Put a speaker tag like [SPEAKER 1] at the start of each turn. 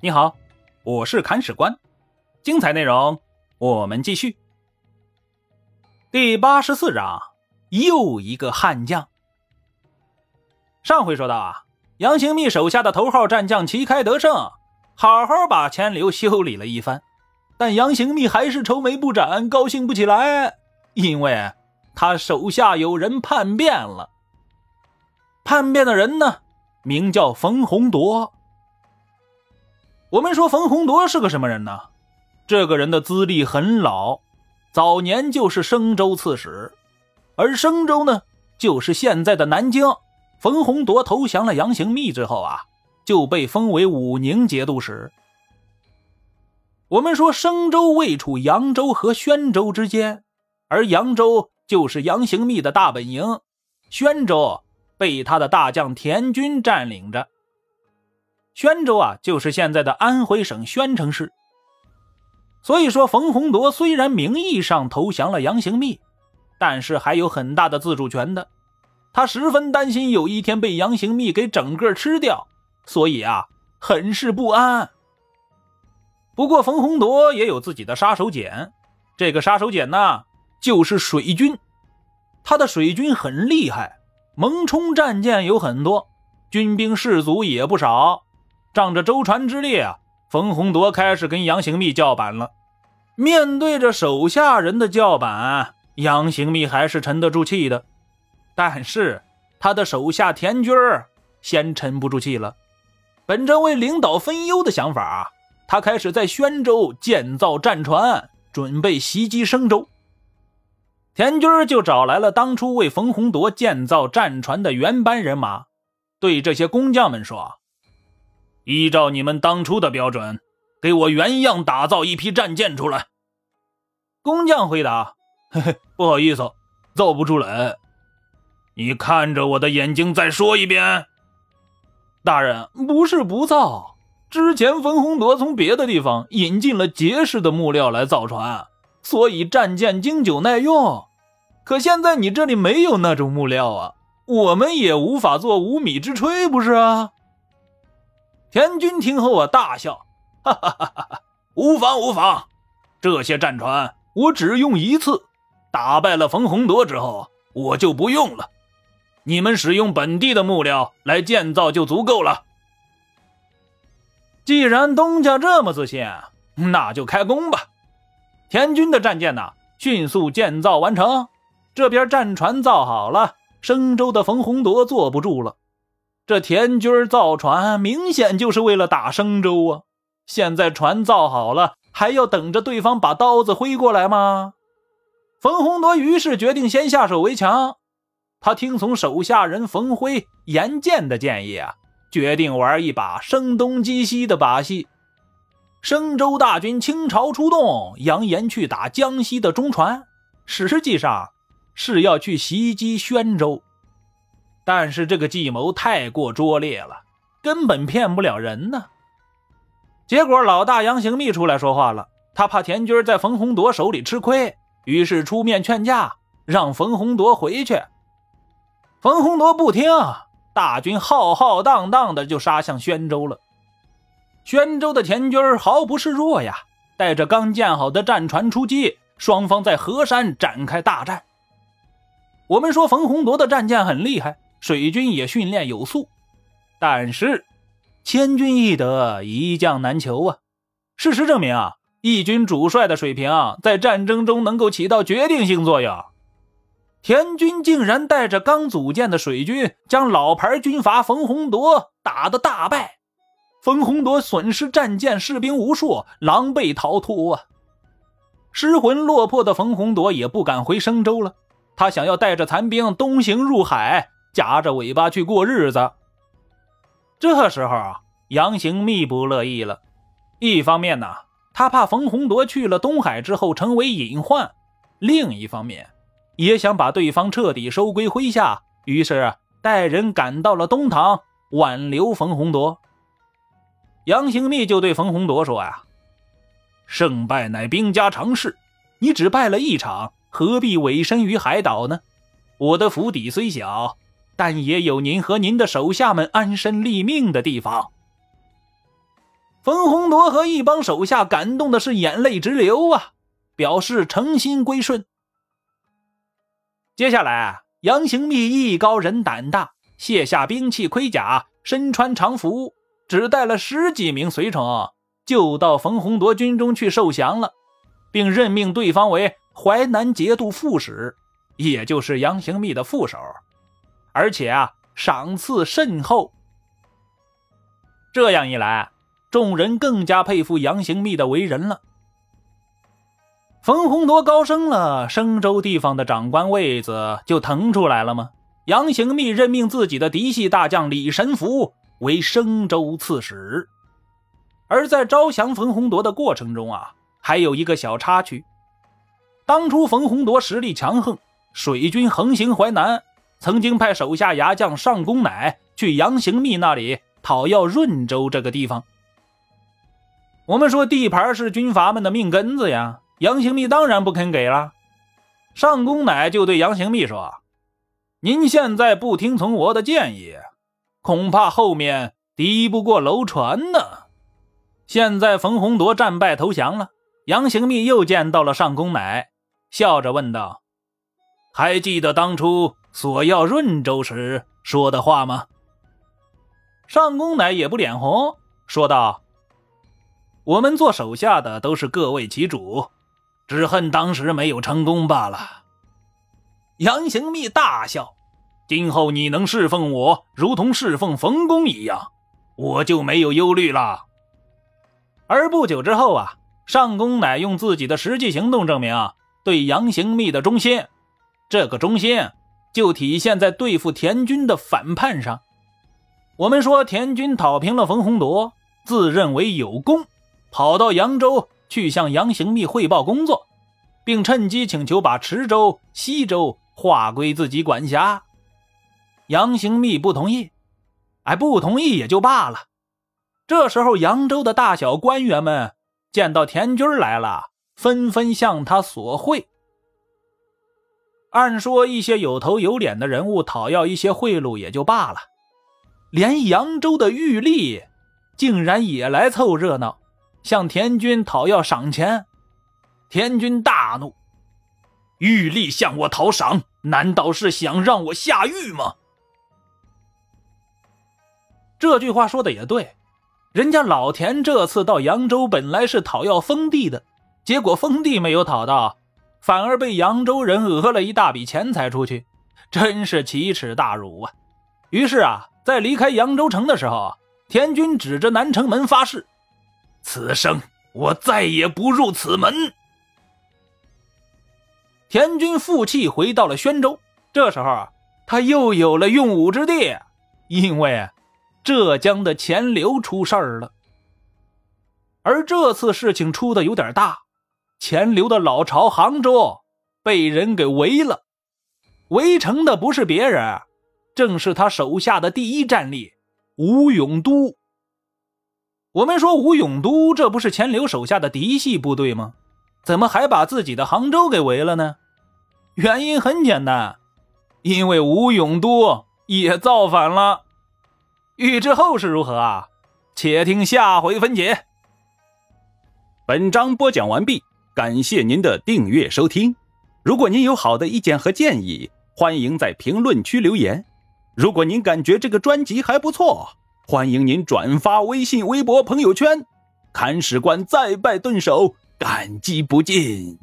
[SPEAKER 1] 你好，我是砍史官，精彩内容我们继续。第八十四章，又一个悍将。上回说到啊，杨行密手下的头号战将旗开得胜，好好把钱流修理了一番，但杨行密还是愁眉不展，高兴不起来，因为他手下有人叛变了。叛变的人呢，名叫冯洪铎。我们说冯洪铎是个什么人呢？这个人的资历很老，早年就是生州刺史，而生州呢，就是现在的南京。冯洪铎投降了杨行密之后啊，就被封为武宁节度使。我们说生州位处扬州和宣州之间，而扬州就是杨行密的大本营，宣州被他的大将田军占领着。宣州啊，就是现在的安徽省宣城市。所以说，冯洪铎虽然名义上投降了杨行密，但是还有很大的自主权的。他十分担心有一天被杨行密给整个吃掉，所以啊，很是不安。不过，冯洪铎也有自己的杀手锏，这个杀手锏呢，就是水军。他的水军很厉害，蒙冲战舰有很多，军兵士卒也不少。仗着舟船之力啊，冯洪铎开始跟杨行密叫板了。面对着手下人的叫板，杨行密还是沉得住气的。但是他的手下田军儿先沉不住气了。本着为领导分忧的想法，他开始在宣州建造战船，准备袭击生州。田军儿就找来了当初为冯洪铎建造战船的原班人马，对这些工匠们说。依照你们当初的标准，给我原样打造一批战舰出来。工匠回答：“嘿嘿，不好意思，造不出来。你看着我的眼睛，再说一遍。”大人不是不造，之前冯洪铎从别的地方引进了结实的木料来造船，所以战舰经久耐用。可现在你这里没有那种木料啊，我们也无法做无米之炊，不是啊？田军听后啊，大笑，哈哈哈哈哈！无妨无妨，这些战船我只用一次，打败了冯洪铎之后，我就不用了。你们使用本地的木料来建造就足够了。既然东家这么自信，那就开工吧。田军的战舰呢，迅速建造完成，这边战船造好了，生州的冯洪铎坐不住了。这田军造船，明显就是为了打生州啊！现在船造好了，还要等着对方把刀子挥过来吗？冯洪铎于是决定先下手为强。他听从手下人冯辉、严建的建议啊，决定玩一把声东击西的把戏。生州大军倾巢出动，扬言去打江西的中船，实际上是要去袭击宣州。但是这个计谋太过拙劣了，根本骗不了人呢。结果老大杨行密出来说话了，他怕田军在冯洪铎手里吃亏，于是出面劝架，让冯洪铎回去。冯洪铎不听，大军浩浩荡荡的就杀向宣州了。宣州的田军毫不示弱呀，带着刚建好的战船出击，双方在河山展开大战。我们说冯洪铎的战舰很厉害。水军也训练有素，但是千军易得，一将难求啊！事实证明啊，义军主帅的水平在战争中能够起到决定性作用。田军竟然带着刚组建的水军，将老牌军阀冯洪铎打得大败。冯洪铎损失战舰、士兵无数，狼狈逃脱啊！失魂落魄的冯洪铎也不敢回升州了，他想要带着残兵东行入海。夹着尾巴去过日子。这时候啊，杨行密不乐意了。一方面呢，他怕冯洪铎去了东海之后成为隐患；另一方面，也想把对方彻底收归麾下。于是带人赶到了东堂，挽留冯洪铎。杨行密就对冯洪铎说：“呀，胜败乃兵家常事，你只败了一场，何必委身于海岛呢？我的府邸虽小。”但也有您和您的手下们安身立命的地方。冯洪铎和一帮手下感动的是眼泪直流啊，表示诚心归顺。接下来，杨行密艺高人胆大，卸下兵器盔甲，身穿常服，只带了十几名随从，就到冯洪铎军中去受降了，并任命对方为淮南节度副使，也就是杨行密的副手，而且啊，赏赐甚厚。这样一来，众人更加佩服杨行密的为人了。冯洪铎高升了，升州地方的长官位子就腾出来了吗？杨行密任命自己的嫡系大将李神福为升州刺史。而在招降冯洪铎的过程中啊，还有一个小插曲。当初冯洪铎实力强横，水军横行淮南，曾经派手下牙将上公乃去杨行密那里。讨要润州这个地方，我们说地盘是军阀们的命根子呀。杨行密当然不肯给了。上公乃就对杨行密说：“您现在不听从我的建议，恐怕后面敌不过楼船呢。”现在冯洪铎战败投降了，杨行密又见到了上公乃，笑着问道：“还记得当初索要润州时说的话吗？”上公乃也不脸红，说道：“我们做手下的都是各为其主，只恨当时没有成功罢了。”杨行密大笑：“今后你能侍奉我，如同侍奉冯公一样，我就没有忧虑了。”而不久之后啊，上公乃用自己的实际行动证明对杨行密的忠心，这个忠心就体现在对付田军的反叛上。我们说，田军讨平了冯洪铎，自认为有功，跑到扬州去向杨行密汇报工作，并趁机请求把池州、西州划归自己管辖。杨行密不同意，哎，不同意也就罢了。这时候，扬州的大小官员们见到田军来了，纷纷向他索贿。按说，一些有头有脸的人物讨要一些贿赂也就罢了。连扬州的玉立，竟然也来凑热闹，向田军讨要赏钱。田军大怒：“玉立向我讨赏，难道是想让我下狱吗？”这句话说的也对，人家老田这次到扬州本来是讨要封地的，结果封地没有讨到，反而被扬州人讹了一大笔钱财出去，真是奇耻大辱啊！于是啊。在离开扬州城的时候，田军指着南城门发誓：“此生我再也不入此门。”田军负气回到了宣州。这时候啊，他又有了用武之地，因为浙江的钱流出事儿了。而这次事情出的有点大，钱流的老巢杭州被人给围了，围城的不是别人。正是他手下的第一战力吴永都。我们说吴永都，这不是钱流手下的嫡系部队吗？怎么还把自己的杭州给围了呢？原因很简单，因为吴永都也造反了。欲知后事如何啊？且听下回分解。
[SPEAKER 2] 本章播讲完毕，感谢您的订阅收听。如果您有好的意见和建议，欢迎在评论区留言。如果您感觉这个专辑还不错，欢迎您转发微信、微博、朋友圈。看史官再拜顿首，感激不尽。